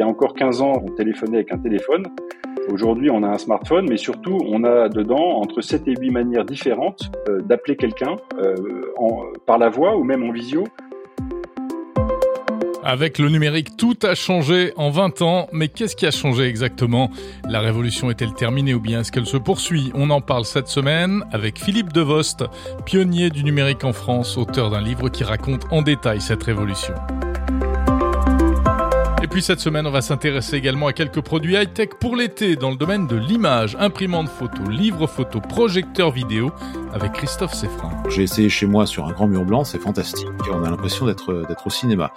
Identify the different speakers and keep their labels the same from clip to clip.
Speaker 1: y a encore 15 ans, on téléphonait avec un téléphone. Aujourd'hui, on a un smartphone, mais surtout, on a dedans entre 7 et 8 manières différentes euh, d'appeler quelqu'un euh, par la voix ou même en visio.
Speaker 2: Avec le numérique, tout a changé en 20 ans, mais qu'est-ce qui a changé exactement? La révolution est-elle terminée ou bien est-ce qu'elle se poursuit? On en parle cette semaine avec Philippe Devost, pionnier du numérique en France, auteur d'un livre qui raconte en détail cette révolution. Puis cette semaine, on va s'intéresser également à quelques produits high-tech pour l'été dans le domaine de l'image, imprimante photo, livre photo, projecteur vidéo avec Christophe Seffrin.
Speaker 3: J'ai essayé chez moi sur un grand mur blanc, c'est fantastique. On a l'impression d'être au cinéma.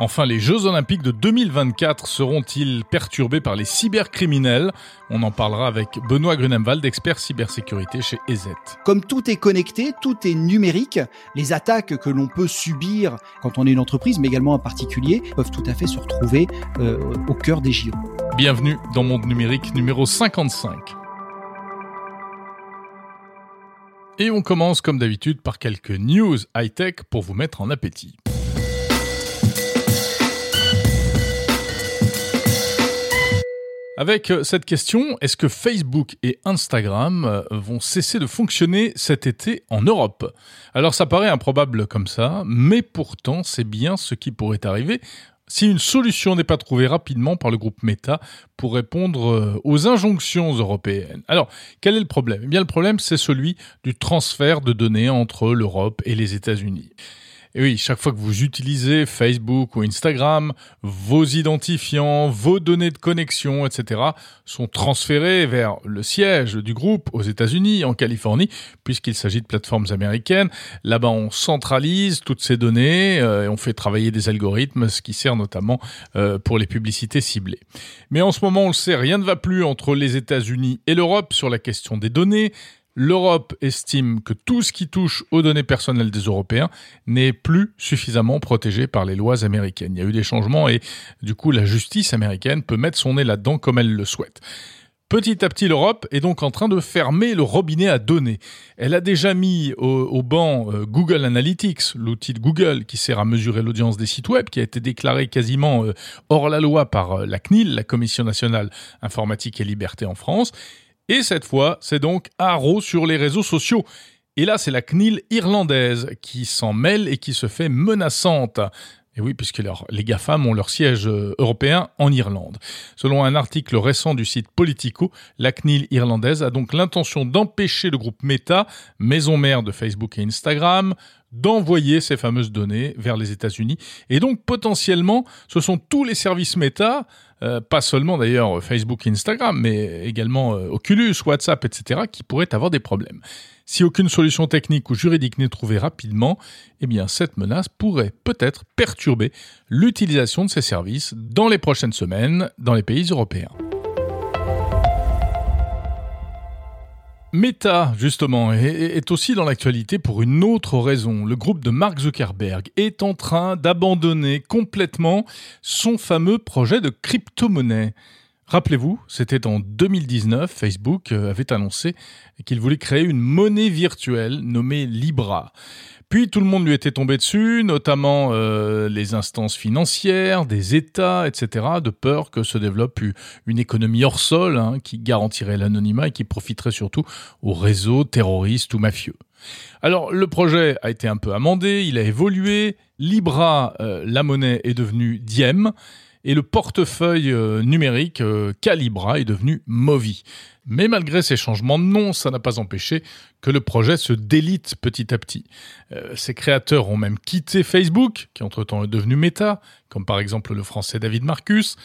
Speaker 2: Enfin, les Jeux Olympiques de 2024 seront-ils perturbés par les cybercriminels? On en parlera avec Benoît Grunemwald, expert cybersécurité chez EZ.
Speaker 4: Comme tout est connecté, tout est numérique, les attaques que l'on peut subir quand on est une entreprise, mais également un particulier, peuvent tout à fait se retrouver euh, au cœur des JO.
Speaker 2: Bienvenue dans Monde Numérique numéro 55. Et on commence comme d'habitude par quelques news high-tech pour vous mettre en appétit. Avec euh, cette question, est-ce que Facebook et Instagram euh, vont cesser de fonctionner cet été en Europe? Alors ça paraît improbable comme ça, mais pourtant c'est bien ce qui pourrait arriver si une solution n'est pas trouvée rapidement par le groupe Meta pour répondre euh, aux injonctions européennes. Alors, quel est le problème? Eh bien, le problème, c'est celui du transfert de données entre l'Europe et les États-Unis. Et oui, chaque fois que vous utilisez Facebook ou Instagram, vos identifiants, vos données de connexion, etc., sont transférés vers le siège du groupe aux États-Unis, en Californie, puisqu'il s'agit de plateformes américaines. Là-bas, on centralise toutes ces données euh, et on fait travailler des algorithmes, ce qui sert notamment euh, pour les publicités ciblées. Mais en ce moment, on le sait, rien ne va plus entre les États-Unis et l'Europe sur la question des données. L'Europe estime que tout ce qui touche aux données personnelles des Européens n'est plus suffisamment protégé par les lois américaines. Il y a eu des changements et du coup la justice américaine peut mettre son nez là-dedans comme elle le souhaite. Petit à petit, l'Europe est donc en train de fermer le robinet à données. Elle a déjà mis au, banc euh, Google Analytics, l'outil de Google qui sert à mesurer l'audience des sites web, qui a été déclaré quasiment euh, hors la loi par euh, la CNIL, la Commission nationale informatique et liberté en France. Et cette fois, c'est donc Arrow sur les réseaux sociaux. Et là, c'est la CNIL irlandaise qui s'en mêle et qui se fait menaçante. Et oui, puisque les GAFAM ont leur siège euh, européen en Irlande. Selon un article récent du site Politico, la CNIL irlandaise a donc l'intention d'empêcher le groupe Meta, maison mère de Facebook et Instagram, d'envoyer ces fameuses données vers les États-Unis. Et donc potentiellement, ce sont tous les services Meta, euh, pas seulement d'ailleurs Facebook et Instagram, mais également euh, Oculus, WhatsApp, etc., qui pourraient avoir des problèmes. Si aucune solution technique ou juridique n'est trouvée rapidement, eh bien cette menace pourrait peut-être perturber l'utilisation de ces services dans les prochaines semaines dans les pays européens. Meta, justement, est aussi dans l'actualité pour une autre raison. Le groupe de Mark Zuckerberg est en train d'abandonner complètement son fameux projet de crypto-monnaie. Rappelez-vous, c'était en 2019, Facebook avait annoncé qu'il voulait créer une monnaie virtuelle nommée Libra. Puis tout le monde lui était tombé dessus, notamment euh, les instances financières, des États, etc., de peur que se développe une économie hors sol hein, qui garantirait l'anonymat et qui profiterait surtout aux réseaux terroristes ou mafieux. Alors le projet a été un peu amendé, il a évolué, Libra, euh, la monnaie, est devenue Diem, et le portefeuille euh, numérique Calibra est devenu Movi. Mais malgré ces changements nom, ça n'a pas empêché que le projet se délite petit à petit. Euh, ses créateurs ont même quitté Facebook, qui entre-temps est devenu Meta, comme par exemple le français David Marcus,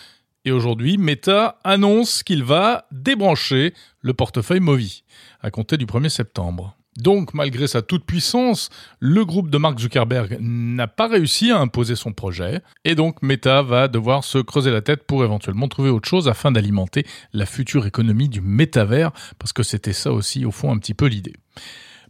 Speaker 2: et aujourd'hui, Meta annonce qu'il va débrancher le portefeuille Movi à compter du 1er septembre. Donc, malgré sa toute-puissance, le groupe de Mark Zuckerberg n'a pas réussi à imposer son projet, et donc Meta va devoir se creuser la tête pour éventuellement trouver autre chose afin d'alimenter la future économie du métavers, parce que c'était ça aussi, au fond, un petit peu l'idée.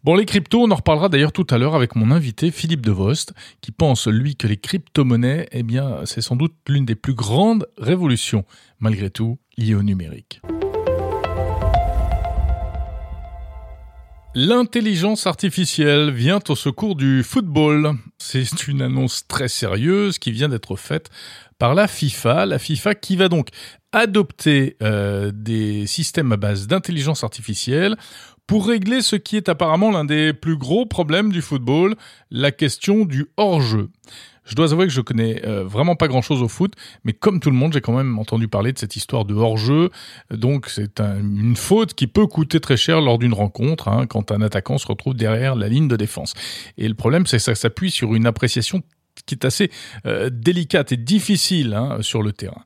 Speaker 2: Bon, les cryptos, on en reparlera d'ailleurs tout à l'heure avec mon invité Philippe Devost, qui pense, lui, que les crypto-monnaies, eh bien, c'est sans doute l'une des plus grandes révolutions, malgré tout, liées au numérique. L'intelligence artificielle vient au secours du football. C'est une annonce très sérieuse qui vient d'être faite par la FIFA. La FIFA qui va donc adopter euh, des systèmes à base d'intelligence artificielle pour régler ce qui est apparemment l'un des plus gros problèmes du football, la question du hors-jeu. Je dois avouer que je connais euh, vraiment pas grand-chose au foot, mais comme tout le monde, j'ai quand même entendu parler de cette histoire de hors-jeu. Donc c'est une faute qui peut coûter très cher lors d'une rencontre, hein, quand un attaquant se retrouve derrière la ligne de défense. Et le problème, c'est que ça s'appuie sur une appréciation qui est assez euh, délicate et difficile hein, sur le terrain.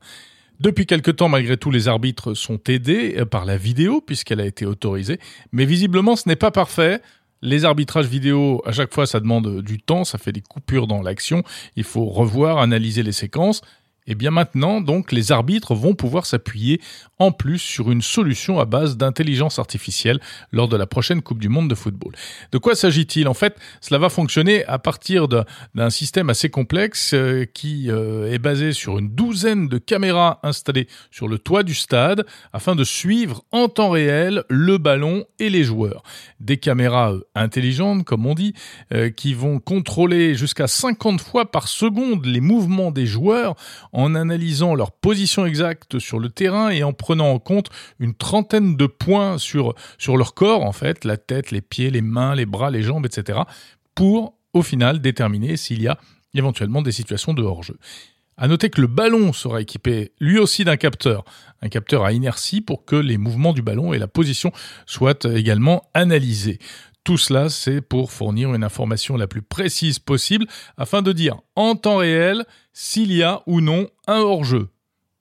Speaker 2: Depuis quelque temps, malgré tout, les arbitres sont aidés euh, par la vidéo puisqu'elle a été autorisée, mais visiblement ce n'est pas parfait. Les arbitrages vidéo, à chaque fois, ça demande du temps, ça fait des coupures dans l'action. Il faut revoir, analyser les séquences. Et bien maintenant, donc, les arbitres vont pouvoir s'appuyer en plus sur une solution à base d'intelligence artificielle lors de la prochaine Coupe du Monde de football. De quoi s'agit-il? En fait, cela va fonctionner à partir d'un système assez complexe euh, qui euh, est basé sur une douzaine de caméras installées sur le toit du stade afin de suivre en temps réel le ballon et les joueurs. Des caméras euh, intelligentes, comme on dit, qui vont contrôler jusqu'à 50 fois par seconde les mouvements des joueurs analysant leur position exacte sur le terrain et en prenant en compte une trentaine de points sur, sur leur corps, en fait, la tête, les pieds, les mains, les bras, les jambes, etc., pour au final déterminer s'il y a éventuellement des situations de hors-jeu. À noter que le ballon sera équipé lui aussi d'un capteur, un capteur à inertie pour que les mouvements du ballon et la position soient également analysés. Tout cela, c'est pour fournir une information la plus précise possible afin de dire en temps réel s'il y a ou non un hors-jeu.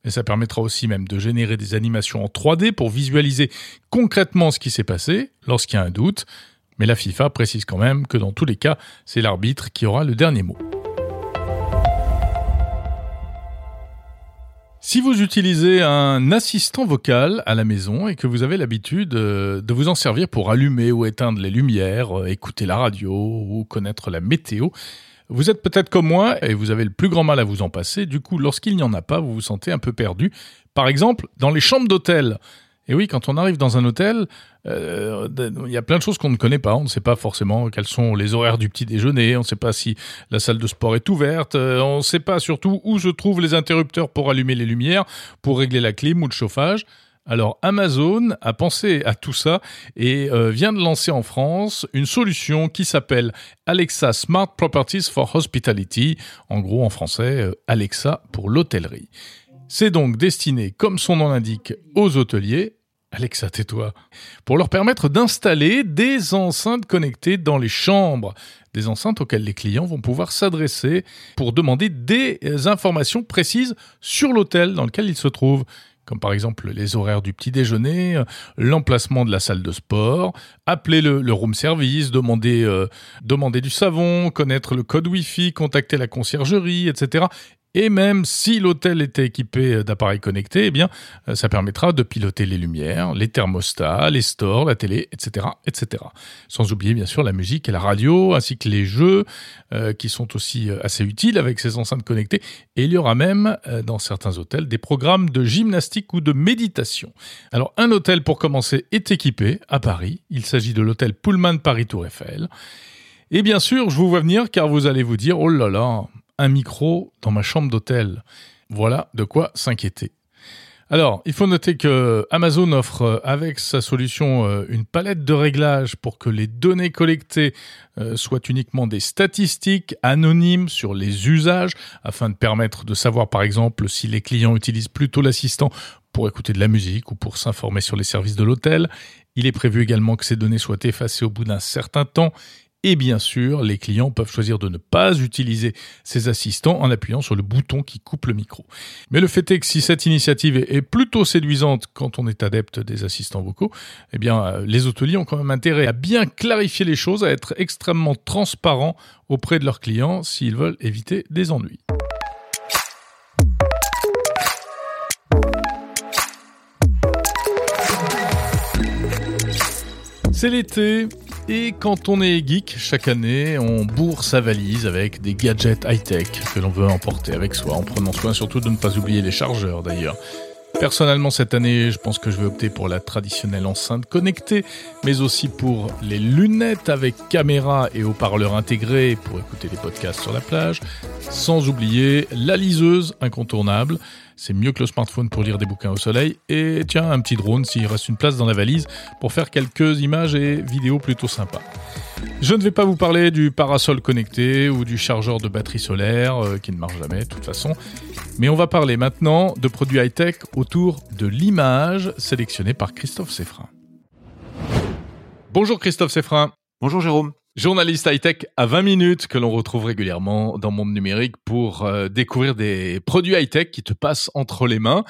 Speaker 2: Et ça permettra aussi même de générer des animations en 3D pour visualiser concrètement ce qui s'est passé lorsqu'il y a un doute. Mais la FIFA précise quand même que dans tous les cas, c'est l'arbitre qui aura le dernier mot. Si vous utilisez un assistant vocal à la maison et que vous avez l'habitude euh, de vous en servir pour allumer ou éteindre les lumières, euh, écouter la radio ou connaître la météo, vous êtes peut-être comme moi et vous avez le plus grand mal à vous en passer. Du coup, lorsqu'il n'y en a pas, vous vous sentez un peu perdu. Par exemple, dans les chambres d'hôtel. Et oui, quand on arrive dans un hôtel, euh, il y a plein de choses qu'on ne connaît pas. On ne sait pas forcément quels sont les horaires du petit déjeuner. On ne sait pas si la salle de sport est ouverte. Euh, on ne sait pas surtout où se trouvent les interrupteurs pour allumer les lumières, pour régler la clim ou le chauffage. Alors Amazon a pensé à tout ça et euh, vient de lancer en France une solution qui s'appelle Alexa Smart Properties for Hospitality, en gros en français Alexa pour l'hôtellerie. C'est donc destiné, comme son nom l'indique, aux hôteliers Alexa, tais-toi. Pour leur permettre d'installer des enceintes connectées dans les chambres. Des enceintes auxquelles les clients vont pouvoir s'adresser pour demander des informations précises sur l'hôtel dans lequel ils se trouvent. Comme par exemple les horaires du petit déjeuner, l'emplacement de la salle de sport, appeler le, room service, demander, euh, demander du savon, connaître le code Wi-Fi, contacter la conciergerie, etc. Et même si l'hôtel était équipé d'appareils connectés, eh bien, euh, ça permettra de piloter les lumières, les thermostats, les stores, la télé, etc., etc. Sans oublier bien sûr la musique et la radio, ainsi que les jeux, euh, qui sont aussi euh, assez utiles avec ces enceintes connectées. Et il y aura même, dans certains hôtels, des programmes de gymnastique ou de méditation. Alors, un hôtel pour commencer est équipé à Paris. Il s'agit de l'hôtel Pullman Paris Tour Eiffel. Et bien sûr, je vous vois venir car vous allez vous dire, oh là là, un micro dans ma chambre d'hôtel. Voilà de quoi s'inquiéter. Alors, il faut noter que Amazon offre euh, avec sa solution euh, une palette de réglages pour que les données collectées euh, soient uniquement des statistiques anonymes sur les usages afin de permettre de savoir par exemple si les clients utilisent plutôt l'assistant pour écouter de la musique ou pour s'informer sur les services de l'hôtel. Il est prévu également que ces données soient effacées au bout d'un certain temps et bien sûr, les clients peuvent choisir de ne pas utiliser ces assistants en appuyant sur le bouton qui coupe le micro. Mais le fait est que si cette initiative est plutôt séduisante quand on est adepte des assistants vocaux, eh bien, euh, les hôteliers ont quand même intérêt à bien clarifier les choses, à être extrêmement transparents auprès de leurs clients s'ils veulent éviter des ennuis. C'est l'été, et quand on est geek, chaque année, on bourre sa valise avec des gadgets high-tech que l'on veut emporter avec soi, en prenant soin surtout de ne pas oublier les chargeurs d'ailleurs. Personnellement, cette année, je pense que je vais opter pour la traditionnelle enceinte connectée, mais aussi pour les lunettes avec caméra et haut-parleurs intégrés pour écouter les podcasts sur la plage, sans oublier la liseuse incontournable. C'est mieux que le smartphone pour lire des bouquins au soleil. Et tiens, un petit drone s'il reste une place dans la valise pour faire quelques images et vidéos plutôt sympas. Je ne vais pas vous parler du parasol connecté ou du chargeur de batterie solaire euh, qui ne marche jamais de toute façon. Mais on va parler maintenant de produits high-tech autour de l'image sélectionnée par Christophe Seffrin. Bonjour Christophe Seffrin.
Speaker 3: Bonjour Jérôme.
Speaker 2: Journaliste high-tech à 20 minutes que l'on retrouve régulièrement dans Monde Numérique pour euh, découvrir des produits high-tech qui te passent entre les mains.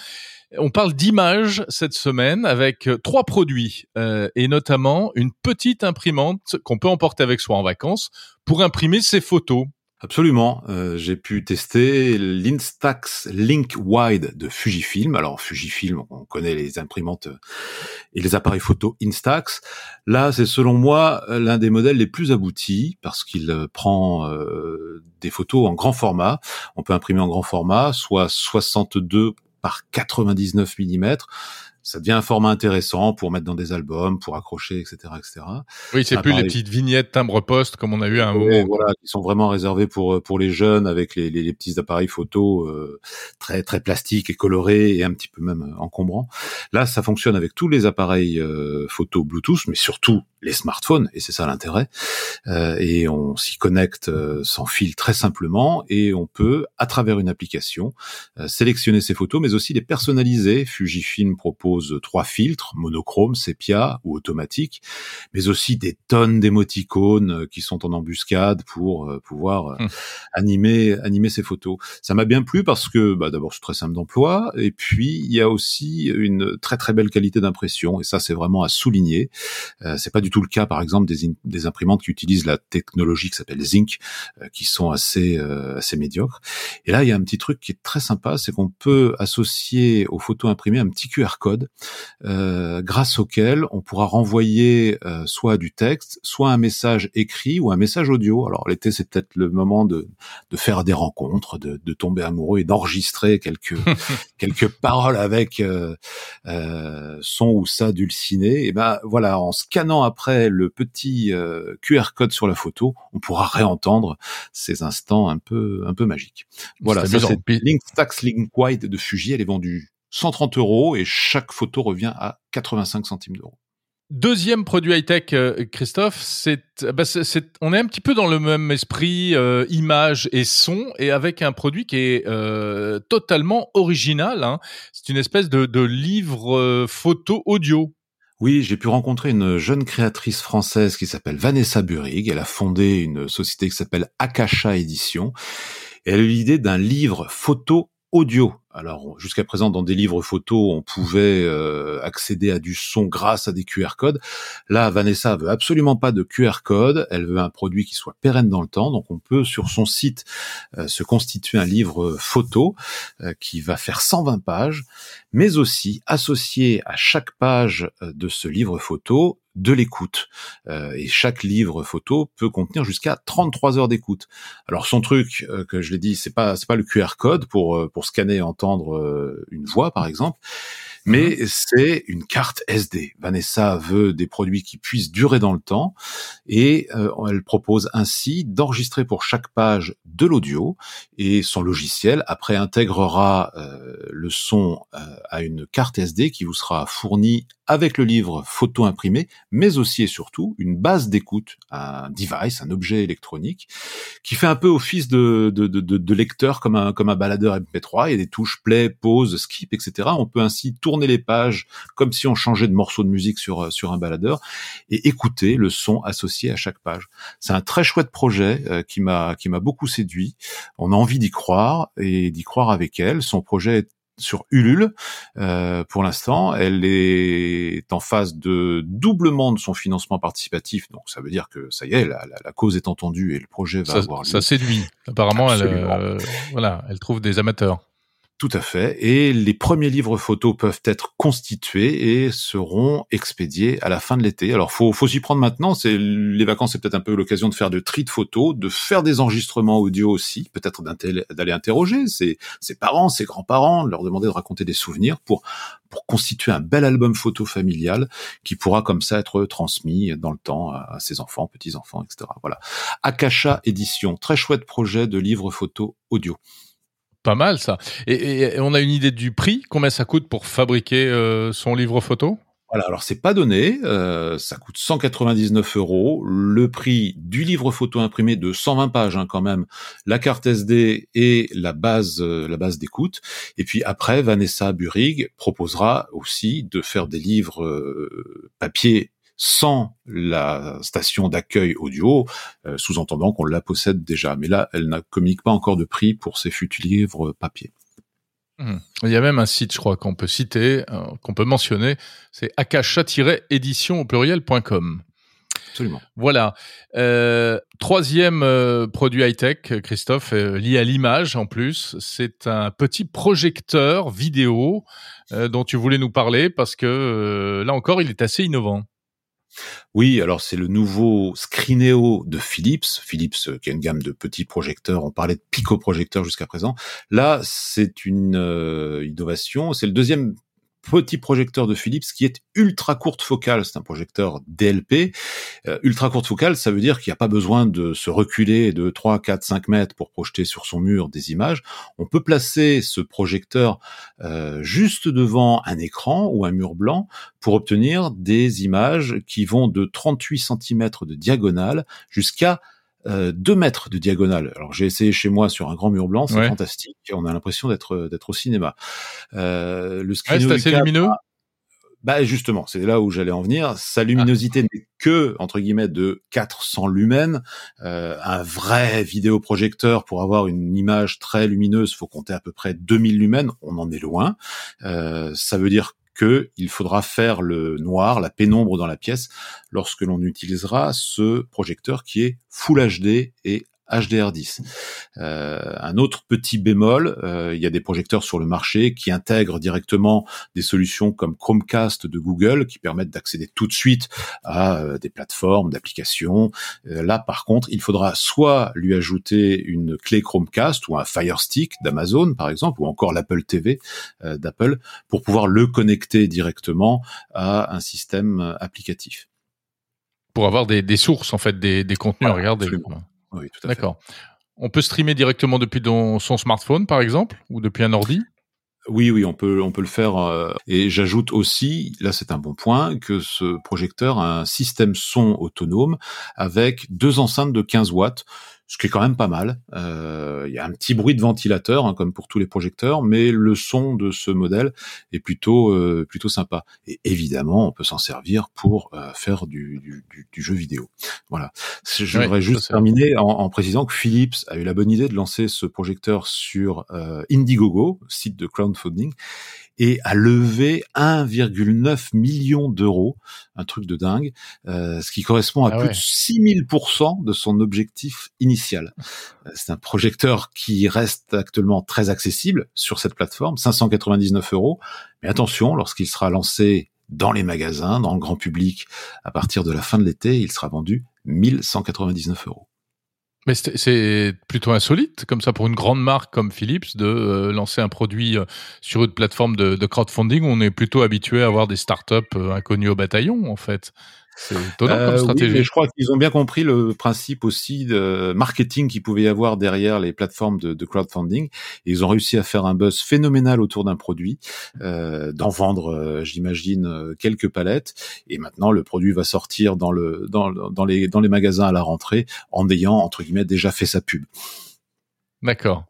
Speaker 2: On parle d'image cette semaine avec euh, trois produits euh, et notamment une petite imprimante qu'on peut emporter avec soi en vacances pour imprimer ses photos.
Speaker 3: Absolument. Euh, j'ai pu tester l'Instax Link Wide de Fujifilm. Alors Fujifilm, on connaît les imprimantes et les appareils photo Instax. Là, c'est selon moi l'un des modèles les plus aboutis parce qu'il prend des photos en grand format. On peut imprimer en grand format, soit 62 par 99 mm ça devient un format intéressant pour mettre dans des albums, pour accrocher, etc., etc.
Speaker 2: Oui, c'est plus les petites vignettes timbre-poste comme on a eu à un moment.
Speaker 3: Voilà, qui sont vraiment réservées pour euh, pour les jeunes avec les, les, petits appareils photo euh, très très plastiques et colorés et un petit peu même euh, encombrants. Là, ça fonctionne avec tous les appareils photo Bluetooth, mais surtout les smartphones, et c'est ça l'intérêt. et on s'y connecte sans fil très simplement, et on peut, à travers une application, sélectionner ses photos, mais aussi les personnaliser. Fujifilm propose trois filtres, monochrome, sépia ou automatique, mais aussi des tonnes d'émoticônes euh, qui sont en embuscade pour euh, pouvoir euh, hum. animer animer ces photos. Ça m'a bien plu parce que bah, d'abord c'est très simple d'emploi et puis il y a aussi une très très belle qualité d'impression et ça c'est vraiment à souligner. Euh, c'est pas du tout le cas par exemple des, des imprimantes qui utilisent la technologie qui s'appelle Zinc qui sont assez assez médiocres. Et là il y a un petit truc qui est très sympa, c'est qu'on peut associer aux photos imprimées un petit QR code euh, grâce auquel on pourra renvoyer euh, soit du texte, soit un message écrit ou un message audio. Alors l'été, c'est peut-être le moment de, de faire des rencontres, de, de tomber amoureux et d'enregistrer quelques quelques paroles avec euh, son ou ça dulciné. Et ben voilà, en scannant après le petit QR code sur la photo, on pourra réentendre ces instants un peu un peu magiques. Voilà, ça c'est Link Stax Link Wide de Fuji. Elle est vendue 130 euros et chaque photo revient à 85 centimes d'euros.
Speaker 2: Deuxième produit high-tech, euh, Christophe, bah, c'est, on est un petit peu dans le même esprit, euh, image et son, et avec un produit qui est euh, totalement original. Hein. C'est une espèce de, livre photo audio.
Speaker 3: Oui, j'ai pu rencontrer une jeune créatrice française qui s'appelle Vanessa Burig. Elle a fondé une société qui s'appelle Akasha Édition. Elle a eu l'idée d'un livre photo audio. Alors jusqu'à présent, dans des livres photos, on pouvait euh, accéder à du son grâce à des QR codes. Là, Vanessa veut absolument pas de QR code. Elle veut un produit qui soit pérenne dans le temps. Donc, on peut sur son site euh, se constituer un livre photo euh, qui va faire 120 pages, mais aussi associer à chaque page de ce livre photo de l'écoute. Euh, et chaque livre photo peut contenir jusqu'à 33 heures d'écoute. Alors son truc, euh, que je l'ai dit, c'est pas c'est pas le QR code pour euh, pour scanner et entendre une voix par exemple, mais mhm. c'est une carte SD. Vanessa veut des produits qui puissent durer dans le temps et elle propose ainsi d'enregistrer pour chaque page de l'audio et son logiciel après intégrera le son à une carte SD qui vous sera fournie avec le livre photo imprimé, mais aussi et surtout une base d'écoute, un device, un objet électronique, qui fait un peu office de, de, de, de lecteur comme un, comme un baladeur MP3. Il y a des touches play, pause, skip, etc. On peut ainsi tourner les pages comme si on changeait de morceau de musique sur, sur un baladeur et écouter le son associé à chaque page. C'est un très chouette projet euh, qui m'a qui m'a beaucoup séduit. On a envie d'y croire et d'y croire avec elle. Son projet est sur Ulule euh, pour l'instant. Elle est en phase de doublement de son financement participatif, donc ça veut dire que ça y est, la, la, cause est entendue et le projet va
Speaker 2: ça,
Speaker 3: avoir lieu.
Speaker 2: Ça séduit. Apparemment, elle, euh, voilà, elle trouve des amateurs.
Speaker 3: Tout à fait. Et les premiers livres photos peuvent être constitués et seront expédiés à la fin de l'été. Alors, faut, faut s'y prendre maintenant. C'est les vacances, c'est peut-être un peu l'occasion de faire de tri de photos, de faire des enregistrements audio aussi, peut-être d'aller interroger ses, parents, ses grands-parents, de leur demander de raconter des souvenirs pour pour constituer un bel album photo familial qui pourra comme ça être transmis dans le temps à ses enfants, petits-enfants, etc. Voilà. Akasha Édition, très chouette projet de livre photo audio.
Speaker 2: Pas mal ça. Et, on a une idée du prix Combien ça coûte pour fabriquer euh, son livre photo?
Speaker 3: Voilà, alors c'est pas donné, euh, ça coûte 199 euros. Le prix du livre photo imprimé de 120 pages hein, quand même, la carte SD et la base, euh, la base d'écoute. Et puis après, Vanessa Burig proposera aussi de faire des livres papier sans la station d'accueil audio, euh, sous-entendant qu'on la possède déjà. Mais là, elle n'a communique pas encore de prix pour ses futurs livres papier.
Speaker 2: Hmm. Il y a même un site, je crois, qu'on peut citer, euh, qu'on peut mentionner, c'est akasha-édition au pluriel.com.
Speaker 3: Absolument.
Speaker 2: Voilà. Euh, troisième produit high-tech, Christophe, lié à l'image en plus, c'est un petit projecteur vidéo dont tu voulais nous parler parce que là encore, il est assez innovant.
Speaker 3: Oui, alors c'est le nouveau Scrineo de Philips. Philips euh, qui a une gamme de petits projecteurs. On parlait de Pico projecteurs jusqu'à présent. Là, c'est une euh, innovation. C'est le deuxième petit projecteur de Philips qui est ultra courte focale. C'est un projecteur DLP. Euh, ultra courte focale, ça veut dire qu'il n'y a pas besoin de se reculer de 3, 4, 5 mètres pour projeter sur son mur des images. On peut placer ce projecteur euh, juste devant un écran ou un mur blanc pour obtenir des images qui vont de 38 cm de diagonale jusqu'à 2 mètres de diagonale. Alors j'ai essayé chez moi sur un grand mur blanc, c'est fantastique. On a l'impression d'être d'être au cinéma.
Speaker 2: Euh, le screen c'est assez lumineux.
Speaker 3: Bah justement, c'est là où j'allais en venir. Sa luminosité ah. n'est que entre guillemets de 400 lumens. Euh, un vrai vidéoprojecteur pour avoir une image très lumineuse, faut compter à peu près 2000 lumens. On en est loin. Euh, ça veut dire qu'il faudra faire le noir, la pénombre dans la pièce, lorsque l'on utilisera ce projecteur qui est Full HD et HDR10. Euh, un autre petit bémol, euh, il y a des projecteurs sur le marché qui intègrent directement des solutions comme Chromecast de Google qui permettent d'accéder tout de suite à euh, des plateformes d'applications. là, par contre, il faudra soit lui ajouter une clé Chromecast ou un Fire Stick d'Amazon, par exemple, ou encore l'Apple TV d'Apple pour pouvoir le connecter directement à un système applicatif.
Speaker 2: Pour avoir des, sources, en fait, des, contenus à regarder.
Speaker 3: Oui, tout à
Speaker 2: D'accord. On peut streamer directement depuis son smartphone, par exemple, ou depuis un ordi?
Speaker 3: Oui, oui, on peut, on peut le faire. Euh, et j'ajoute aussi, là c'est un bon point, que ce projecteur a un système son autonome avec deux enceintes de 15 watts, ce qui est quand même pas mal. Euh, il y a un petit bruit de ventilateur, hein, comme pour tous les projecteurs, mais le son de ce modèle est plutôt euh, plutôt sympa. Et évidemment, on peut s'en servir pour euh, faire du, du, du, jeu vidéo. Voilà. Je voudrais juste terminer en, en, précisant que Philips a eu la bonne idée de lancer ce projecteur sur Indiegogo, site de crowdfunding, et a levé 1,9 million d'euros, un truc de dingue, euh, ce qui correspond à ah plus de 6000% de son objectif initial. Euh, c'est un projecteur qui reste actuellement très accessible sur cette plateforme, 599 euros, mais attention, lorsqu'il sera lancé dans les magasins, dans le grand public, à partir de la fin de l'été, il sera vendu 1199 euros.
Speaker 2: Mais c'est plutôt insolite, comme ça, pour une grande marque comme Philips, de euh, lancer un produit euh, sur une plateforme de, de, crowdfunding on est plutôt habitué à avoir des startups euh, inconnues au bataillon, en fait. C'est étonnant comme euh,
Speaker 3: je crois qu'ils ont bien compris le principe aussi de marketing qu'il pouvait y avoir derrière les plateformes de, de, crowdfunding. Et ils ont réussi à faire un buzz phénoménal autour d'un produit, euh, d'en vendre, euh, j'imagine, quelques palettes. Et maintenant, le produit va sortir dans le dans, dans les dans les magasins à la rentrée en ayant entre guillemets déjà fait sa pub.
Speaker 2: D'accord.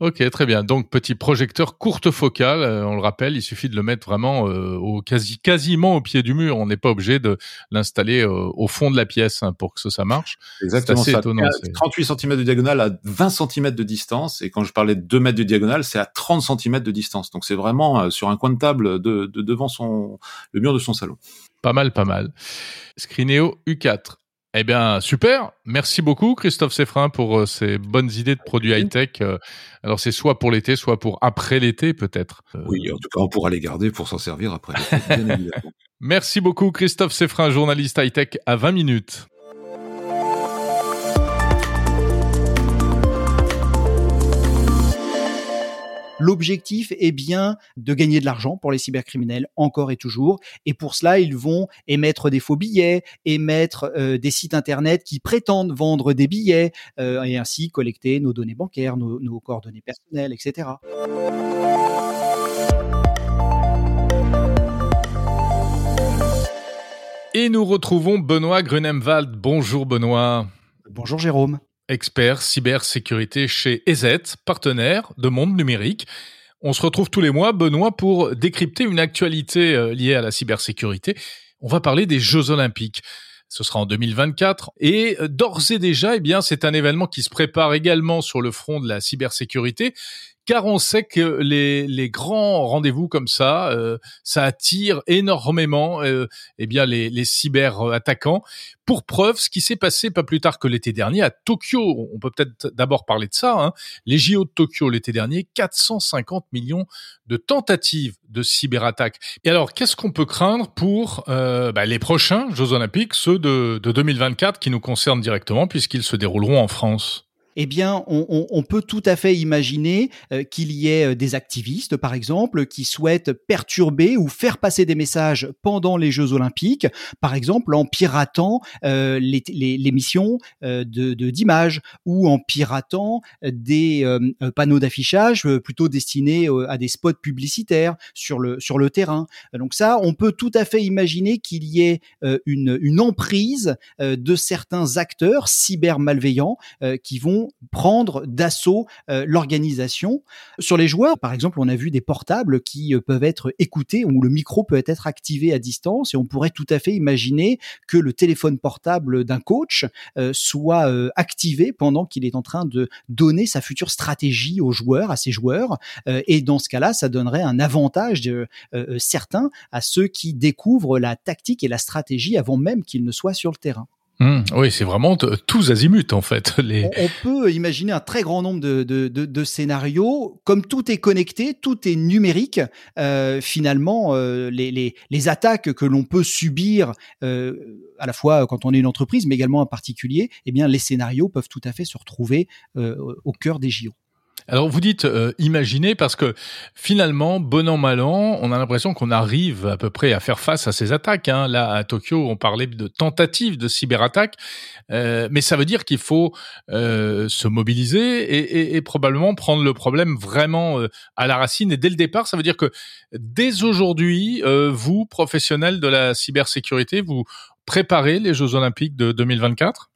Speaker 2: Ok, très bien. Donc petit projecteur courte focale, euh, on le rappelle, il suffit de le mettre vraiment euh, au quasi quasiment au pied du mur. On n'est pas obligé de l'installer euh, au fond de la pièce hein, pour que ça, marche.
Speaker 3: Exactement. C'est étonnant. 38 cm de diagonale à 20 cm de distance, et quand je parlais de 2 mètres de diagonale, c'est à 30 cm de distance. Donc c'est vraiment sur un coin de table de, de devant son le mur de son salon.
Speaker 2: Pas mal, pas mal. Scrineo U4 Eh bien, super. Merci beaucoup, Christophe Seffrin, pour euh, ces bonnes idées de produits high-tech. Euh, alors, c'est soit pour l'été, soit pour après l'été, peut-être.
Speaker 3: Euh, oui, en tout cas, on pourra les garder pour s'en servir après l'été, bien évidemment.
Speaker 2: Merci beaucoup, Christophe Seffrin, journaliste high-tech à 20 minutes.
Speaker 4: L'objectif est bien de gagner de l'argent pour les cybercriminels, encore et toujours. Et pour cela, ils vont émettre des faux billets, émettre euh, des sites internet qui prétendent vendre des billets euh, et ainsi collecter nos données bancaires, nos, nos coordonnées personnelles, etc.
Speaker 2: Et nous retrouvons Benoît Grunemwald. Bonjour Benoît.
Speaker 4: Bonjour Jérôme
Speaker 2: expert cybersécurité chez EZ, partenaire de Monde Numérique. On se retrouve tous les mois, Benoît, pour décrypter une actualité euh, liée à la cybersécurité. On va parler des Jeux Olympiques. Ce sera en 2024 et euh, d'ores et déjà, eh bien, c'est un événement qui se prépare également sur le front de la cybersécurité car on sait que les, les grands rendez-vous comme ça, euh, ça attire énormément euh, eh bien les, les cyber-attaquants. Pour preuve, ce qui s'est passé pas plus tard que l'été dernier à Tokyo, on peut peut-être d'abord parler de ça, hein. les JO de Tokyo l'été dernier, 450 millions de tentatives de cyberattaques. Et alors, qu'est-ce qu'on peut craindre pour euh, bah, les prochains Jeux olympiques, ceux de, de 2024 qui nous concernent directement puisqu'ils se dérouleront en France?
Speaker 4: Eh bien, on, peut tout à fait imaginer euh, qu'il y ait euh, des activistes, par exemple, qui souhaitent perturber ou faire passer des messages pendant les Jeux Olympiques, par exemple en piratant euh, les, missions de d'images ou en piratant des panneaux d'affichage plutôt destinés à des spots publicitaires sur le sur le terrain. Donc ça, on peut tout à fait imaginer qu'il y ait une, une emprise de certains acteurs cyber malveillants qui vont prendre d'assaut euh, l'organisation. Sur les joueurs, par exemple, on a vu des portables qui euh, peuvent être écoutés, où le micro peut être activé à distance, et on pourrait tout à fait imaginer que le téléphone portable d'un coach euh, soit activé pendant qu'il est en train de donner sa future stratégie aux joueurs, à ses joueurs, et dans ce cas-là, ça donnerait un avantage certain à ceux qui découvrent la tactique et la stratégie avant même qu'ils ne soient sur le terrain.
Speaker 2: Mmh. oui, c'est vraiment tous azimuts en fait.
Speaker 4: On, peut imaginer un très grand nombre de, scénarios. Comme tout est connecté, tout est numérique. Euh, finalement, euh, les, attaques que l'on peut subir, euh, à la fois quand on est une entreprise, mais également un particulier, eh bien, les scénarios peuvent tout à fait se retrouver au cœur des JO.
Speaker 2: Alors vous dites euh, imaginer parce que finalement, bon an mal an, on a l'impression qu'on arrive à peu près à faire face à ces attaques. Hein. Là à Tokyo, on parlait de tentatives de cyberattaque, euh, mais ça veut dire qu'il faut euh, se mobiliser et, et, et, probablement prendre le problème vraiment euh, à la racine. Et dès le départ, ça veut dire que dès aujourd'hui, euh, vous professionnels de la cybersécurité, vous préparez les Jeux Olympiques de 2024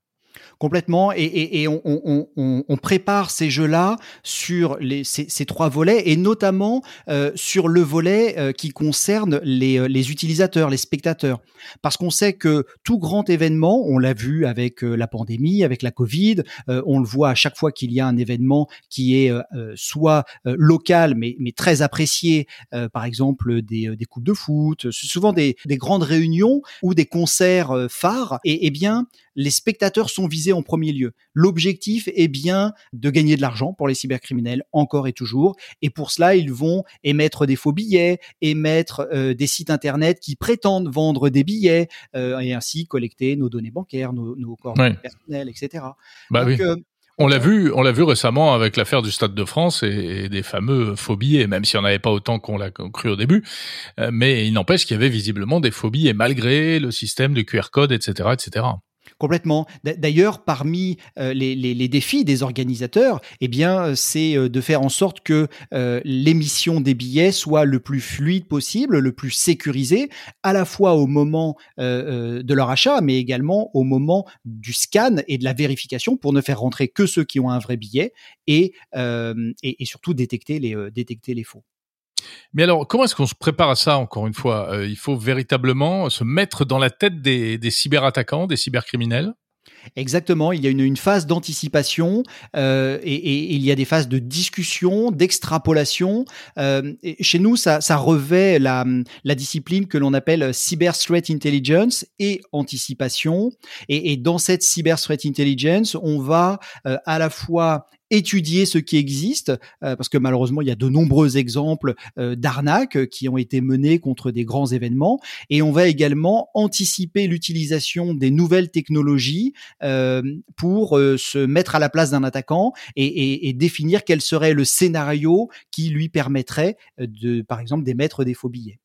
Speaker 4: complètement. Et, et, et on, on, on, on, prépare ces jeux-là sur les, ces, trois volets, et notamment euh, sur le volet euh, qui concerne les, euh, les, utilisateurs, les spectateurs. Parce qu'on sait que tout grand événement, on l'a vu avec euh, la pandémie, avec la Covid, euh, on le voit à chaque fois qu'il y a un événement qui est soit local, mais, mais très apprécié, par exemple des, des coupes de foot, souvent des, des grandes réunions ou des concerts phares, et, et bien les spectateurs sont visés en premier lieu. L'objectif est bien de gagner de l'argent pour les cybercriminels, encore et toujours. Et pour cela, ils vont émettre des faux billets, émettre euh, des sites internet qui prétendent vendre des billets euh, et ainsi collecter nos données bancaires, nos, nos coordonnées personnelles, etc.
Speaker 2: Bah oui. Euh, on l'a vu, on l'a vu récemment avec l'affaire du Stade de France et, des fameux faux billets, même si on n'avait pas autant qu'on l'a cru au début. mais il n'empêche qu'il y avait visiblement des phobes et malgré le système de QR code, etc., etc.
Speaker 4: Complètement. D'ailleurs, parmi euh, les, défis des organisateurs, eh bien, c'est euh, de faire en sorte que euh, l'émission des billets soit le plus fluide possible, le plus sécurisé, à la fois au moment de leur achat, mais également au moment du scan et de la vérification pour ne faire rentrer que ceux qui ont un vrai billet et, surtout détecter les faux.
Speaker 2: Mais alors, comment est-ce qu'on se prépare à ça, encore une fois? Euh, Il faut véritablement se mettre dans la tête des, cyberattaquants, des cybercriminels?
Speaker 4: Exactement, il y a une, phase d'anticipation euh, et, il y a des phases de discussion, d'extrapolation. Euh, chez nous, ça, revêt la, discipline que l'on appelle Cyber Threat Intelligence et anticipation. Et, dans cette Cyber Threat Intelligence, on va à la fois étudier ce qui existe, euh, parce que malheureusement, il y a de nombreux exemples euh, d'arnaques qui ont été menées contre des grands événements, et on va également anticiper l'utilisation des nouvelles technologies euh, pour se mettre à la place d'un attaquant et, et, et, définir quel serait le scénario qui lui permettrait de, par exemple, d'émettre des faux billets.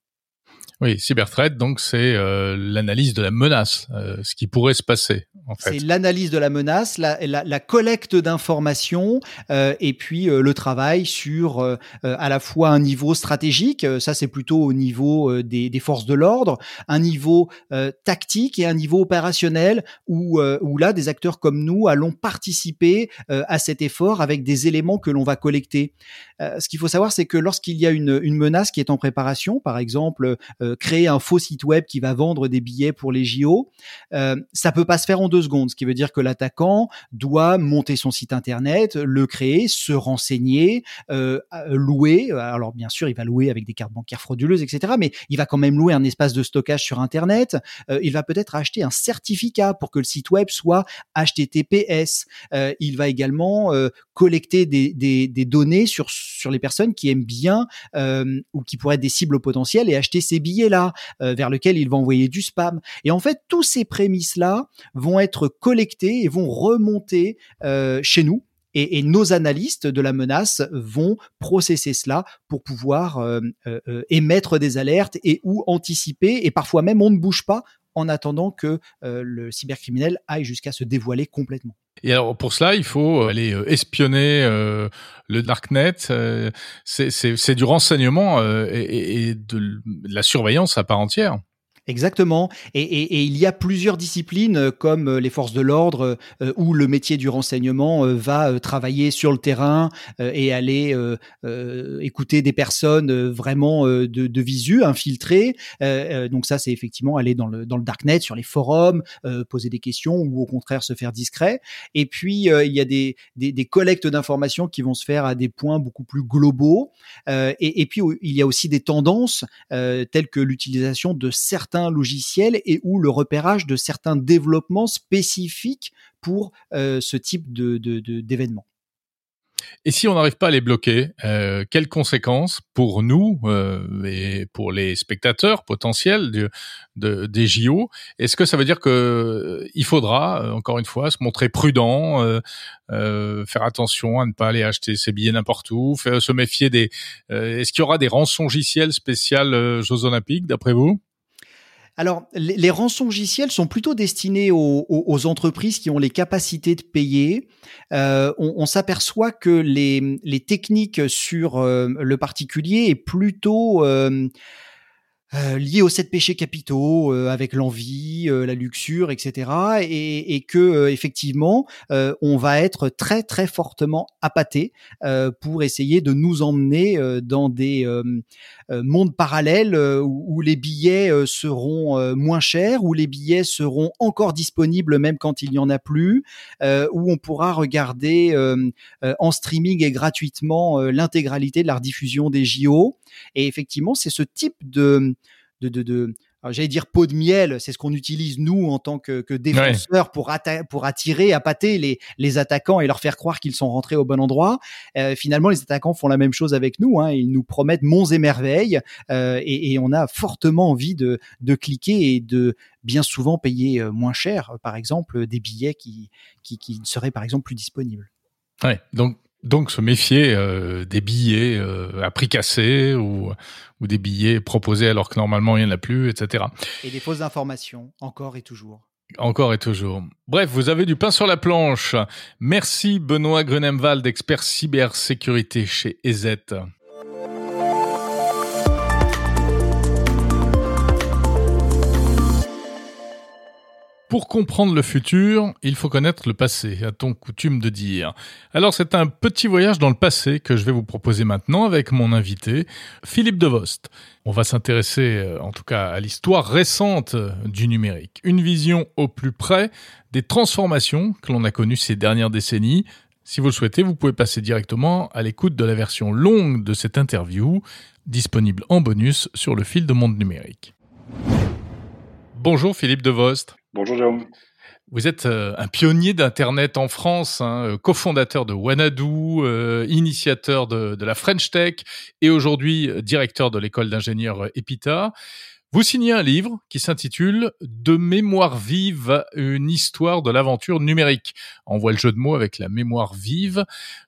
Speaker 2: Oui, cyberthreat, donc c'est euh, l'analyse de la menace, euh, ce qui pourrait se passer. En fait.
Speaker 4: C'est l'analyse de la menace, la, la, la collecte d'informations euh, et puis euh, le travail sur euh, à la fois un niveau stratégique, ça c'est plutôt au niveau des, des, forces de l'ordre, un niveau tactique et un niveau opérationnel où, où là des acteurs comme nous allons participer à cet effort avec des éléments que l'on va collecter. Ce qu'il faut savoir, c'est que lorsqu'il y a une, une menace qui est en préparation, par exemple euh, créer un faux site web qui va vendre des billets pour les JO, euh, ça peut pas se faire en deux secondes. Ce qui veut dire que l'attaquant doit monter son site internet, le créer, se renseigner, euh, louer. Alors bien sûr, il va louer avec des cartes bancaires frauduleuses, etc. Mais il va quand même louer un espace de stockage sur internet. Euh, il va peut-être acheter un certificat pour que le site web soit HTTPS. Euh, il va également euh, collecter des, des, des, données sur sur les personnes qui aiment bien ou qui pourraient être des cibles potentielles et acheter ces billets là euh, vers lequel il va envoyer du spam. Et en fait, tous ces prémices-là vont être collectés et vont remonter euh, chez nous. Et, nos analystes de la menace vont processer cela pour pouvoir euh, euh, émettre des alertes et ou anticiper. Et parfois même, on ne bouge pas en attendant que euh, le cybercriminel aille jusqu'à se dévoiler complètement.
Speaker 2: Et alors pour cela, il faut aller espionner euh, le darknet. Euh, c'est du renseignement et, et, de la surveillance à part entière.
Speaker 4: Exactement. Et, et, et, il y a plusieurs disciplines euh, comme euh, les forces de l'ordre euh, où le métier du renseignement euh, va travailler sur le terrain et aller écouter des personnes vraiment de, de, visu, infiltrées. donc ça, c'est effectivement aller dans le, dans le darknet, sur les forums, poser des questions ou au contraire se faire discret. Et puis, il y a des, des, des collectes d'informations qui vont se faire à des points beaucoup plus globaux. Et, et, puis, il y a aussi des tendances telles que l'utilisation de certains certains logiciels et ou le repérage de certains développements spécifiques pour euh, ce type de, d'événements.
Speaker 2: Et si on n'arrive pas à les bloquer, euh, quelles conséquences pour nous euh, et pour les spectateurs potentiels de, de, des JO Est-ce que ça veut dire que euh, il faudra encore une fois se montrer prudent, faire attention à ne pas aller acheter ses billets n'importe où, se méfier des Est-ce qu'il y aura des rançongiciels spéciales Jeux Olympiques d'après vous?
Speaker 4: Alors, les, les rançongiciels sont plutôt destinés aux, entreprises qui ont les capacités de payer. Euh, on, s'aperçoit que les, les, techniques sur euh, le particulier est plutôt euh, euh, lié aux sept péchés capitaux, euh, avec l'envie, euh, la luxure, etc. Et, et que effectivement, on va être très très fortement appâté pour essayer de nous emmener dans des mondes parallèles où, où, les billets seront moins chers, où les billets seront encore disponibles même quand il n'y en a plus, où on pourra regarder en streaming et gratuitement l'intégralité de la rediffusion des JO. Et effectivement, c'est ce type de de, de, de j'allais dire pot de miel, c'est ce qu'on utilise nous en tant que, que défenseurs ouais. pour, pour attirer, appâter les, les attaquants et leur faire croire qu'ils sont rentrés au bon endroit. Euh, finalement, les attaquants font la même chose avec nous. Hein, ils nous promettent monts et merveilles euh, et, et, on a fortement envie de, de cliquer et de bien souvent payer euh, moins cher, par exemple, des billets qui, qui, qui seraient par exemple plus disponibles.
Speaker 2: Ouais, donc donc se méfier euh, des billets euh, à prix cassé ou, ou des billets proposés alors que normalement il n'y en a plus, etc.
Speaker 4: Et des fausses informations, encore et toujours.
Speaker 2: Encore et toujours. Bref, vous avez du pain sur la planche. Merci Benoît Grenemwald, expert cybersécurité chez EZ. Pour comprendre le futur, il faut connaître le passé, a-t-on coutume de dire. Alors c'est un petit voyage dans le passé que je vais vous proposer maintenant avec mon invité, Philippe Devost. On va s'intéresser euh, en tout cas à l'histoire récente du numérique. Une vision au plus près des transformations que l'on a connues ces dernières décennies. Si vous le souhaitez, vous pouvez passer directement à l'écoute de la version longue de cette interview, disponible en bonus sur le fil de monde numérique. Bonjour Philippe Devost.
Speaker 1: Bonjour Jérôme.
Speaker 2: Vous êtes euh, un pionnier d'Internet en France, hein, euh, cofondateur de Wanadu, euh, initiateur de, la French Tech et aujourd'hui directeur de l'école d'ingénieurs EPITA. Vous signez un livre qui s'intitule De mémoire vive, une histoire de l'aventure numérique. On voit le jeu de mots avec la mémoire vive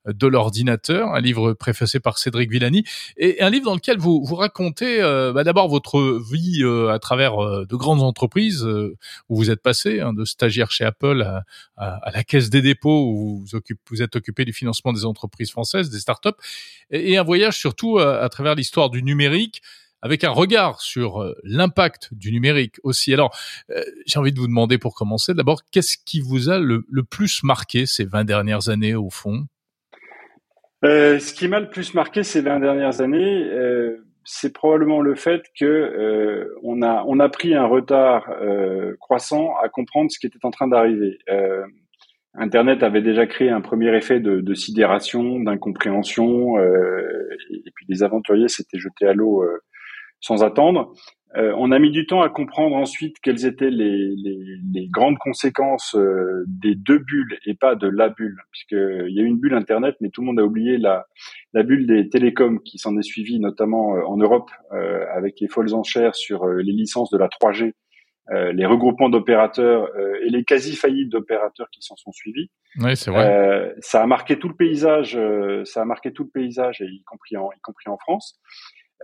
Speaker 2: de l'ordinateur, un livre préfacé par Cédric Villani, et un livre dans lequel vous, vous racontez euh, bah d'abord votre vie euh, à travers euh, de grandes entreprises où vous êtes passé, hein, de stagiaire chez Apple à, la Caisse des dépôts où vous, êtes occupé du financement des entreprises françaises, des startups, et un voyage surtout à travers l'histoire du numérique avec un regard sur euh, l'impact du numérique aussi. Alors, euh, j'ai envie de vous demander pour commencer, d'abord, qu'est-ce qui vous a le, plus marqué ces 20 dernières années au fond?
Speaker 1: Euh, Ce qui m'a le plus marqué ces 20 dernières années, c'est probablement le fait que on a on a pris un retard croissant à comprendre ce qui était en train d'arriver. Internet avait déjà créé un premier effet de, de sidération, d'incompréhension, et, puis les aventuriers s'étaient jetés à l'eau sans attendre. Euh, on a mis du temps à comprendre ensuite quelles étaient les, les, grandes conséquences euh, des deux bulles et pas de la bulle, puisqu'il y a eu une bulle Internet, mais tout le monde a oublié la, la bulle des télécoms qui s'en est suivie, notamment euh, en Europe, avec les folles enchères sur les licences de la 3G, les regroupements d'opérateurs et les quasi-faillites d'opérateurs qui s'en sont suivis.
Speaker 2: Oui, c'est vrai.
Speaker 1: ça a marqué tout le paysage, ça a marqué tout le paysage, y compris en, y compris en France.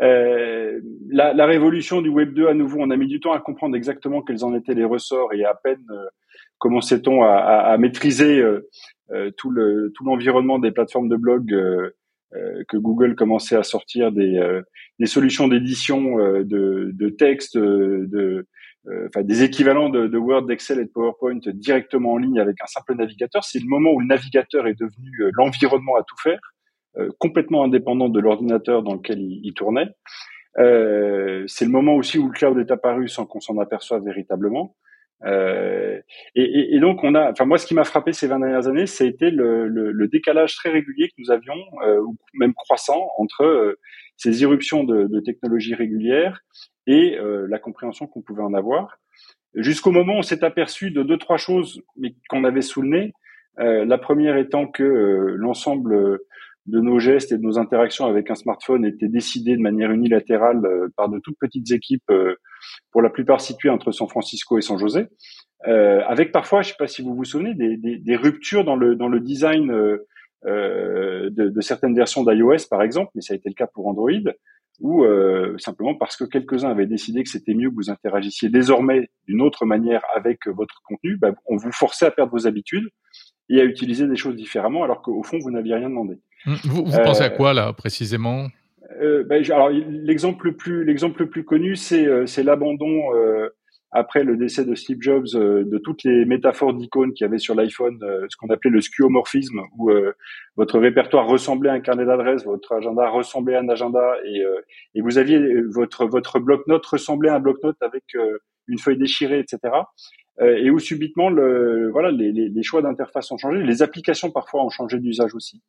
Speaker 1: Euh, la, la, révolution du Web 2, à nouveau, on a mis du temps à comprendre exactement quels en étaient les ressorts et à peine euh, commençait-on à, maîtriser euh, euh tout le tout l'environnement des plateformes de blog que Google commençait à sortir des, solutions d'édition de, de texte, de des équivalents de, de Word, d'Excel et PowerPoint directement en ligne avec un simple navigateur. C'est le moment où le navigateur est devenu l'environnement à tout faire. Euh, complètement indépendant de l'ordinateur dans lequel il, tournait. Euh, c'est le moment aussi où le cloud est apparu sans qu'on s'en aperçoive véritablement. Euh, et, et, et, donc on a, enfin moi ce qui m'a frappé ces 20 dernières années, été le, le, le décalage très régulier que nous avions, euh, ou même croissant, entre euh, ces irruptions de, de technologies régulières et euh, la compréhension qu'on pouvait en avoir. Jusqu'au moment où on s'est aperçu de deux trois choses, mais qu'on avait sous le nez. la première étant que l'ensemble de nos gestes et de nos interactions avec un smartphone étaient décidés de manière unilatérale euh, par de toutes petites équipes, euh, pour la plupart situées entre San Francisco et San José, euh, avec parfois, je ne sais pas si vous vous souvenez, des, des, des, ruptures dans le dans le design euh, de, de, certaines versions d'iOS, par exemple, mais ça a été le cas pour Android, ou simplement parce que quelques-uns avaient décidé que c'était mieux que vous interagissiez désormais d'une autre manière avec votre contenu, bah, on vous forçait à perdre vos habitudes et à utiliser des choses différemment, alors qu'au fond, vous n'aviez rien demandé.
Speaker 2: Hum, vous, pensez à euh, quoi là précisément?
Speaker 1: Euh, ben, alors l'exemple le plus connu c'est euh, l'abandon après le décès de Steve Jobs de toutes les métaphores d'icônes qu'il y avait sur l'iPhone, ce qu'on appelait le skeuomorphisme, où votre répertoire ressemblait à un carnet d'adresses, votre agenda ressemblait à un agenda, et, vous aviez votre bloc-notes ressemblait à un bloc-notes avec une feuille déchirée, etc. et où subitement voilà les choix d'interface ont changé, les applications parfois ont changé d'usage aussi.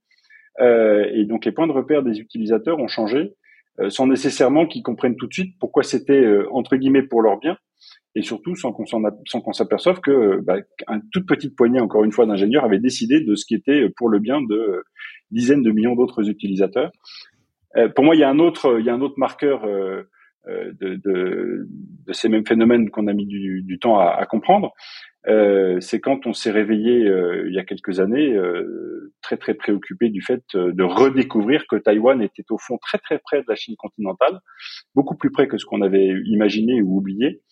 Speaker 1: Euh, et donc les points de repère des utilisateurs ont changé, euh, sans nécessairement qu'ils comprennent tout de suite pourquoi c'était euh, entre guillemets pour leur bien, et surtout sans qu'on qu'on s'aperçoive que bah, un toute petite poignée, encore une fois, d'ingénieurs avait décidé de ce qui était pour le bien de dizaines de millions d'autres utilisateurs. pour moi, il y a un autre, il y a un autre marqueur de, de, de, ces mêmes phénomènes qu'on a mis du, du temps à, à comprendre, euh, c'est quand on s'est réveillé euh, il y a quelques années euh, très très préoccupé du fait de redécouvrir que Taïwan était au fond très très près de la Chine continentale, beaucoup plus près que ce qu'on avait imaginé ou oublié,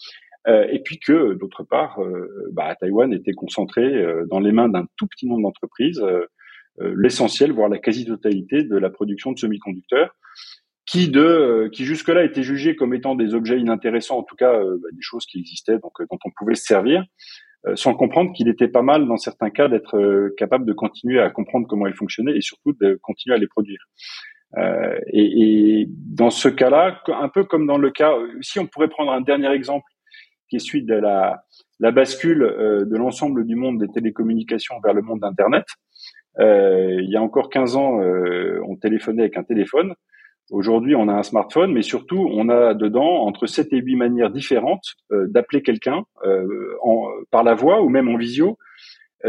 Speaker 1: et puis que d'autre part, bah, Taïwan était concentré dans les mains d'un tout petit nombre d'entreprises, l'essentiel, voire la quasi-totalité de la production de semi-conducteurs qui de qui jusque-là étaient jugés comme étant des objets inintéressants, en tout cas bah, des choses qui existaient donc dont on pouvait se servir, sans comprendre qu'il était pas mal dans certains cas d'être capable de continuer à comprendre comment elles fonctionnaient et surtout de continuer à les produire. Euh, et, et, dans ce cas-là, un peu comme dans le cas, si on pourrait prendre un dernier exemple qui est celui de la, la bascule euh, de l'ensemble du monde des télécommunications vers le monde d'Internet. Euh, il y a encore 15 ans, euh, on téléphonait avec un téléphone. Aujourd'hui, on a un smartphone, mais surtout, on a dedans entre 7 et 8 manières différentes euh, d'appeler quelqu'un par la voix ou même en visio,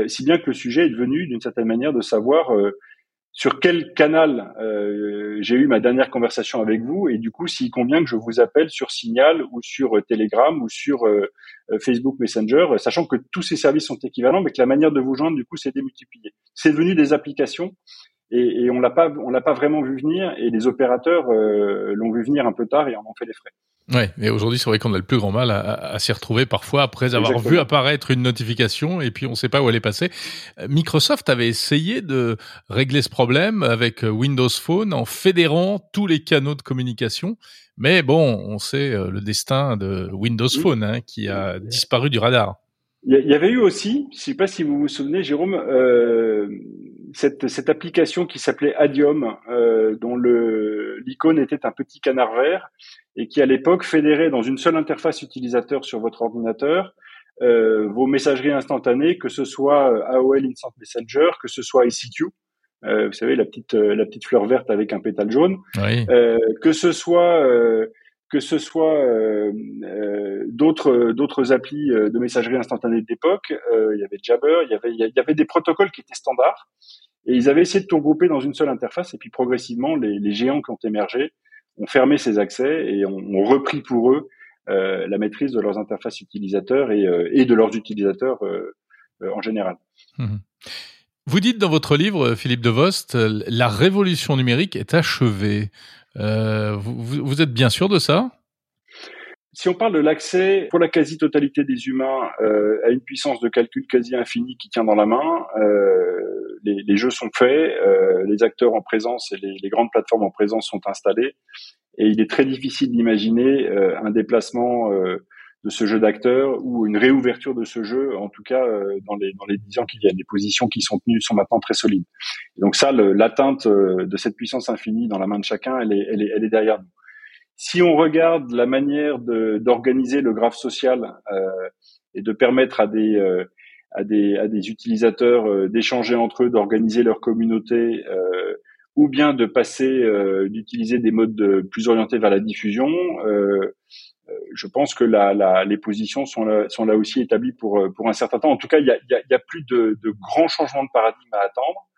Speaker 1: si bien que le sujet est devenu, d'une certaine manière, de savoir sur quel canal euh, j'ai eu ma dernière conversation avec vous et du coup s'il convient que je vous appelle sur Signal ou sur euh, Telegram ou sur euh, Facebook Messenger, sachant que tous ces services sont équivalents, mais que la manière de vous joindre du coup s'est démultipliée. C'est devenu des applications et, et on l'a pas on l'a pas vraiment vu venir et les opérateurs l'ont vu venir un peu tard et en ont fait les frais.
Speaker 2: Ouais, mais aujourd'hui, c'est vrai qu'on a le plus grand mal à, à, s'y retrouver parfois après avoir vu apparaître une notification et puis on ne sait pas où elle est passée. Euh, Microsoft avait essayé de régler ce problème avec euh, Windows Phone en fédérant tous les canaux de communication. Mais bon, on sait euh, le destin de Windows Phone hein, qui a disparu du radar.
Speaker 1: Il y avait eu aussi, je ne sais pas si vous vous souvenez, Jérôme, euh, cette, cette, application qui s'appelait Adium, euh, dont l'icône était un petit canard vert et qui à l'époque fédérait dans une seule interface utilisateur sur votre ordinateur euh, vos messageries instantanées, que ce soit AOL Instant Messenger, que ce soit ICQ, euh, vous savez la petite la petite fleur verte avec un pétale jaune,
Speaker 2: oui.
Speaker 1: que ce soit que ce soit euh, euh, d'autres d'autres applis euh, de messagerie instantanée d'époque, il y avait Jabber, il y avait il y avait des protocoles qui étaient standards et ils avaient essayé de tout regrouper dans une seule interface et puis progressivement les, géants qui ont émergé ont fermé ces accès et ont, repris pour eux la maîtrise de leurs interfaces utilisateurs et, et de leurs utilisateurs en général.
Speaker 2: Mmh. Vous dites dans votre livre, Philippe Devost, la révolution numérique est achevée. Euh, vous, vous, êtes bien sûr de ça?
Speaker 1: Si on parle de l'accès pour la quasi-totalité des humains euh, à une puissance de calcul quasi infinie qui tient dans la main, euh, les, les, jeux sont faits, euh, les acteurs en présence et les, les, grandes plateformes en présence sont installées, et il est très difficile d'imaginer euh, un déplacement de ce jeu d'acteurs ou une réouverture de ce jeu, en tout cas euh, dans les dans les dix ans qui viennent. Les positions qui sont tenues sont maintenant très solides. Donc ça, l'atteinte euh, de cette puissance infinie dans la main de chacun, elle est elle est, elle est derrière nous. Si on regarde la manière d'organiser le graphe social euh, et de permettre à des euh, à des à des utilisateurs d'échanger entre eux, d'organiser leur communauté ou bien de passer d'utiliser des modes plus orientés vers la diffusion. Euh, je pense que les positions sont là, aussi établies pour, pour un certain temps. En tout cas, il y a, y a, plus de, de, grands changements de paradigme à attendre.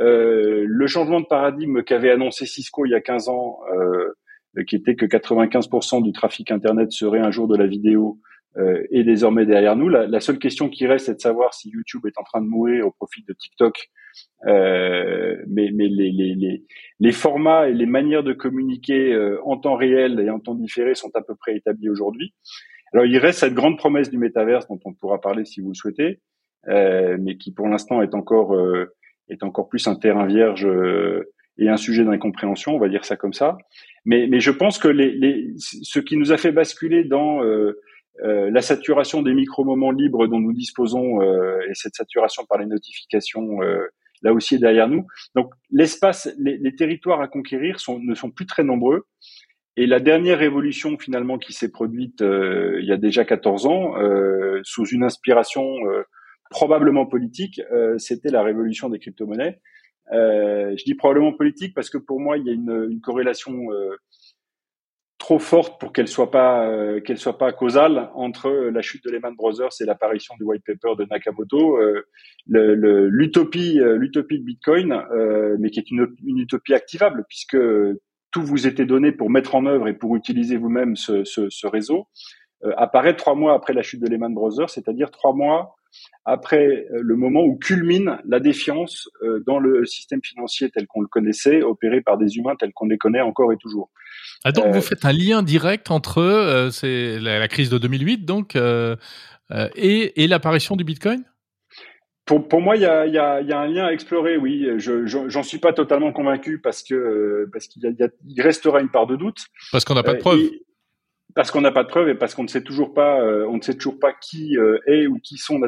Speaker 1: Euh, le changement de paradigme qu'avait annoncé Cisco il y a 15 ans, euh, qui était que 95% du trafic Internet serait un jour de la vidéo, euh, est désormais derrière nous. La, la, seule question qui reste, c'est de savoir si YouTube est en train de mourir au profit de TikTok. Euh, mais les, formats et les manières de communiquer euh, en temps réel et en temps différé sont à peu près établis aujourd'hui. Alors il reste cette grande promesse du métaverse dont on pourra parler si vous le souhaitez, euh, mais qui pour l'instant est encore est encore plus un terrain vierge et un sujet d'incompréhension, on va dire ça comme ça. Mais, je pense que ce qui nous a fait basculer dans la saturation des micro-moments libres dont nous disposons et cette saturation par les notifications là aussi est derrière nous. Donc l'espace, les, les, territoires à conquérir sont, ne sont plus très nombreux. Et la dernière révolution finalement qui s'est produite il y a déjà 14 ans, sous une inspiration probablement politique, c'était la révolution des crypto-monnaies. je dis probablement politique parce que pour moi il y a une, une corrélation trop forte pour qu'elle soit pas euh, qu'elle soit pas causale entre la chute de Lehman Brothers et l'apparition du white paper de Nakamoto. Euh, l'utopie euh, l'utopie de Bitcoin, euh, mais qui est une, une, utopie activable puisque tout vous était donné pour mettre en œuvre et pour utiliser vous-même ce, ce, ce, réseau, apparaît trois mois après la chute de Lehman Brothers, c'est-à-dire trois mois après le moment où culmine la défiance dans le système financier tel qu'on le connaissait, opéré par des humains tels qu'on les connaît encore et toujours.
Speaker 2: Ah, donc vous euh, faites un lien direct entre euh, c'est la, la, crise de 2008 donc euh, et, et l'apparition du Bitcoin?
Speaker 1: Pour, pour moi, il y a, y, a, y a, un lien à explorer, oui. Je j'en suis pas totalement convaincu parce que parce qu'il y, y, restera une part de doute.
Speaker 2: Parce qu'on n'a pas de preuves.
Speaker 1: parce qu'on n'a pas de preuves et parce qu'on ne sait toujours pas, on ne sait toujours pas qui est ou qui sont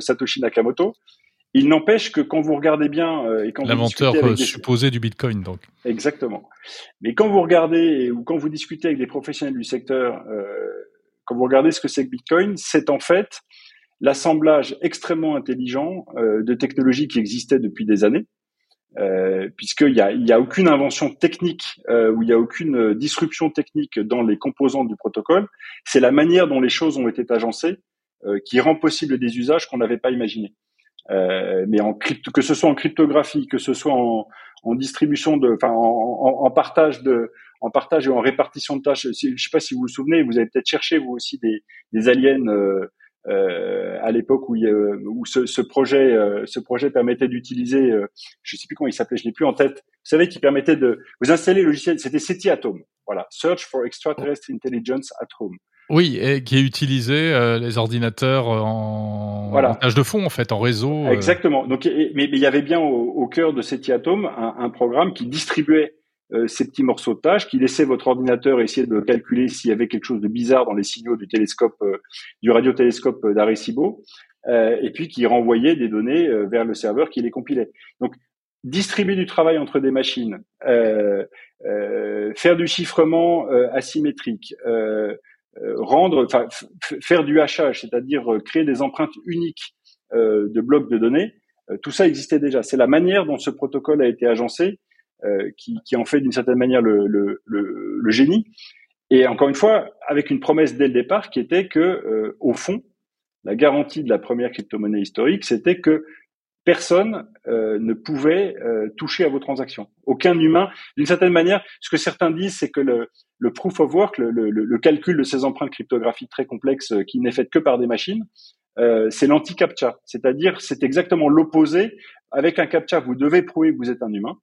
Speaker 1: Satoshi Nakamoto. Il n'empêche que quand vous regardez bien et quand
Speaker 2: l'inventeur supposé du Bitcoin, donc
Speaker 1: exactement. Mais quand vous regardez ou quand vous discutez avec des professionnels du secteur, quand vous regardez ce que c'est que Bitcoin, c'est en fait l'assemblage extrêmement intelligent de technologies qui existaient depuis des années euh, puisqu'il n'y a, il y a aucune invention technique euh, ou il n'y a aucune disruption technique dans les composants du protocole. C'est la manière dont les choses ont été agencées euh, qui rend possible des usages qu'on n'avait pas imaginés. Euh, mais en crypto, que ce soit en cryptographie, que ce soit en, en distribution de, enfin en, en, partage de, en partage et en répartition de tâches. Je ne sais pas si vous vous souvenez, vous avez peut-être cherché vous aussi des, des aliens euh, euh, à l'époque où, où ce, ce projet, euh, ce projet permettait d'utiliser, euh, je sais plus comment il s'appelait, je l'ai plus en tête. Vous savez, qui permettait de vous installer le logiciel. C'était SETI Atom. Voilà, Search for Extraterrestrial Intelligence at Home.
Speaker 2: Oui, et qui utilisé les ordinateurs en, voilà. tâche de fond en fait, en réseau.
Speaker 1: Exactement. Donc, mais, il y avait bien au, au cœur de SETI Atom un, un programme qui distribuait euh, ces petits morceaux de tâches, qui laissaient votre ordinateur essayer de calculer s'il y avait quelque chose de bizarre dans les signaux du télescope, euh, du radiotélescope d'Arecibo, euh, et puis qui renvoyait des données vers le serveur qui les compilait. Donc, distribuer du travail entre des machines, faire du chiffrement asymétrique, rendre, enfin, faire du hachage, c'est-à-dire créer des empreintes uniques de blocs de données, tout ça existait déjà. C'est la manière dont ce protocole a été agencé euh, qui, qui, en fait d'une certaine manière le, le, le, le, génie. Et encore une fois, avec une promesse dès le départ qui était que, euh, au fond, la garantie de la première crypto-monnaie historique, c'était que personne euh, ne pouvait euh, toucher à vos transactions. Aucun humain. D'une certaine manière, ce que certains disent, c'est que le, proof of work, le, calcul de ces empreintes cryptographiques très complexes qui n'est fait que par des machines, euh, c'est l'anti-captcha. C'est-à-dire, c'est exactement l'opposé. Avec un captcha, vous devez prouver que vous êtes un humain.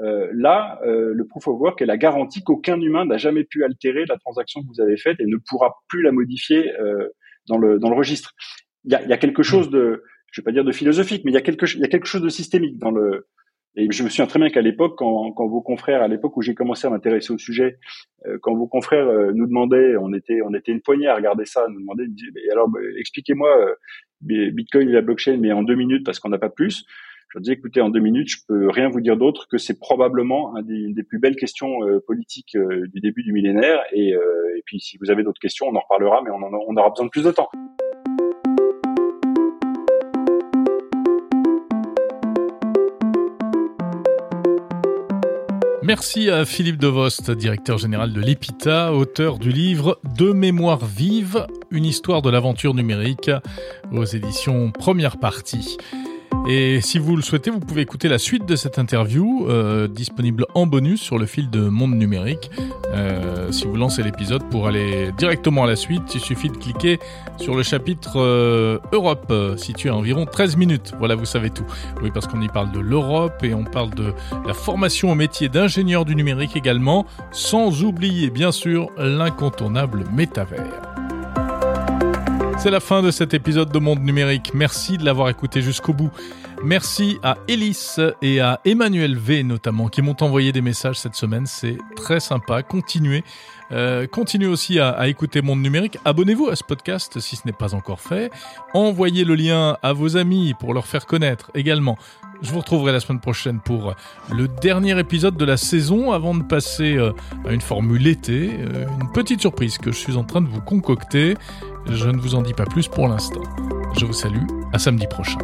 Speaker 1: Euh, là, euh, le proof of work est la garantie qu'aucun humain n'a jamais pu altérer la transaction que vous avez faite et ne pourra plus la modifier euh, dans le dans le registre. Il y a, quelque chose de, je vais pas dire de philosophique, mais il y a quelque il y a quelque chose de systémique dans le. Et je me souviens très bien qu'à l'époque, quand, quand vos confrères, à l'époque où j'ai commencé à m'intéresser au sujet, quand vos confrères nous demandaient, on était on était une poignée à regarder ça, nous demandaient, mais alors bah, expliquez-moi Bitcoin et la blockchain, mais en deux minutes parce qu'on n'a pas plus. Je leur dis, écoutez, en deux minutes, je peux rien vous dire d'autre que c'est probablement une des plus belles questions euh, politiques euh, du début du millénaire. Et, euh, et, puis, si vous avez d'autres questions, on en reparlera, mais on, en on aura besoin de plus de temps.
Speaker 2: Merci à Philippe Devost, directeur général de l'EPITA, auteur du livre De mémoire vive, une histoire de l'aventure numérique aux éditions Première Partie. Et si vous le souhaitez, vous pouvez écouter la suite de cette interview, euh, disponible en bonus sur le fil de Monde Numérique. Euh, si vous lancez l'épisode pour aller directement à la suite, il suffit de cliquer sur le chapitre euh, Europe, situé à environ 13 minutes. Voilà, vous savez tout. Oui, parce qu'on y parle de l'Europe et on parle de la formation au métier d'ingénieur du numérique également, sans oublier bien sûr l'incontournable métavers. C'est la fin de cet épisode de Monde Numérique. Merci de l'avoir écouté jusqu'au bout. Merci à Elise et à Emmanuel V notamment qui m'ont envoyé des messages cette semaine. C'est très sympa. Continuez. Euh, continuez aussi à, écouter Monde Numérique. Abonnez-vous à ce podcast si ce n'est pas encore fait. Envoyez le lien à vos amis pour leur faire connaître également. Je vous retrouverai la semaine prochaine pour le dernier épisode de la saison avant de passer euh, à une formule été. Euh, une petite surprise que je suis en train de vous concocter. Je ne vous en dis pas plus pour l'instant. Je vous salue, à samedi prochain.